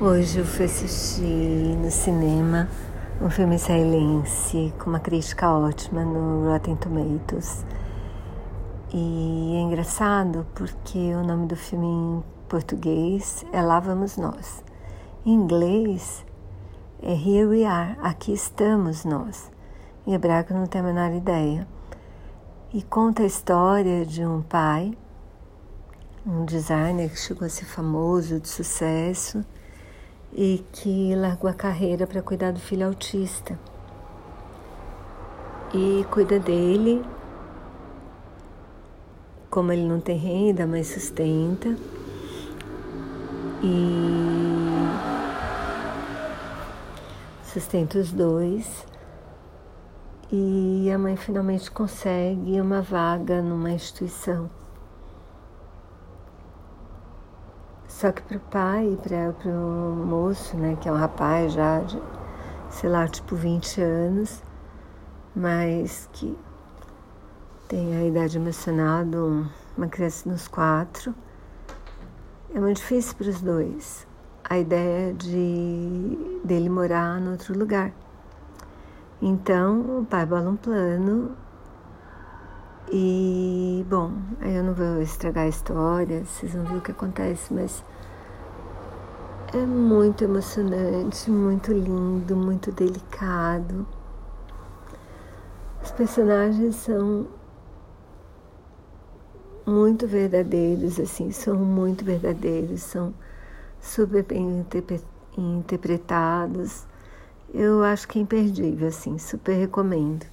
Hoje eu fui assistir no cinema um filme israelense com uma crítica ótima no Rotten Tomatoes. E é engraçado porque o nome do filme em português é Lá Vamos Nós. Em inglês é Here We Are, Aqui Estamos Nós. Em hebraico não tenho a menor ideia. E conta a história de um pai, um designer que chegou a ser famoso, de sucesso, e que largou a carreira para cuidar do filho autista. E cuida dele, como ele não tem renda, mas sustenta. E sustenta os dois. E a mãe finalmente consegue uma vaga numa instituição. Só que para o pai e para o moço, né, que é um rapaz já de, sei lá, tipo 20 anos, mas que tem a idade emocional de uma criança nos quatro, é muito difícil para os dois a ideia de dele morar em outro lugar. Então o pai bola um plano e, bom, eu não vou estragar a história, vocês vão ver o que acontece, mas é muito emocionante, muito lindo, muito delicado. Os personagens são muito verdadeiros, assim, são muito verdadeiros, são super bem interpretados. Eu acho que é imperdível, assim, super recomendo.